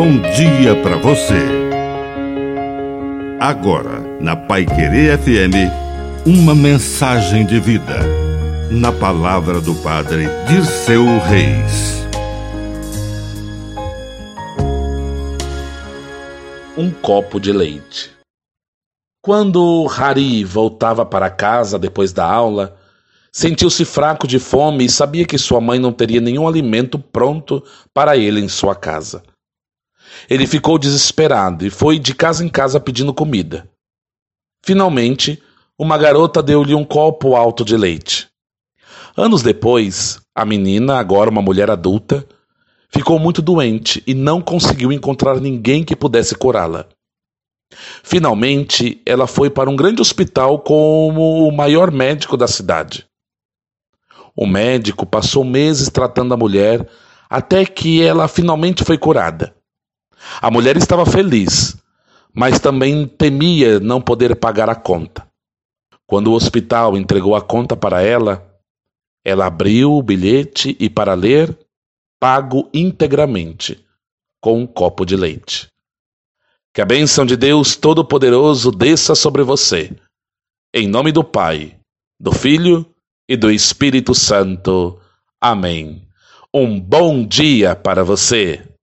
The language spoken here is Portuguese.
bom dia para você. Agora, na Pai Querer FM, uma mensagem de vida. Na palavra do Padre de seu Reis. Um copo de leite. Quando Hari voltava para casa depois da aula, Sentiu-se fraco de fome e sabia que sua mãe não teria nenhum alimento pronto para ele em sua casa. Ele ficou desesperado e foi de casa em casa pedindo comida. Finalmente, uma garota deu-lhe um copo alto de leite. Anos depois, a menina, agora uma mulher adulta, ficou muito doente e não conseguiu encontrar ninguém que pudesse curá-la. Finalmente, ela foi para um grande hospital como o maior médico da cidade. O médico passou meses tratando a mulher até que ela finalmente foi curada. A mulher estava feliz, mas também temia não poder pagar a conta. Quando o hospital entregou a conta para ela, ela abriu o bilhete e, para ler, pago integramente, com um copo de leite. Que a bênção de Deus Todo-Poderoso desça sobre você. Em nome do Pai, do Filho e do Espírito Santo. Amém. Um bom dia para você.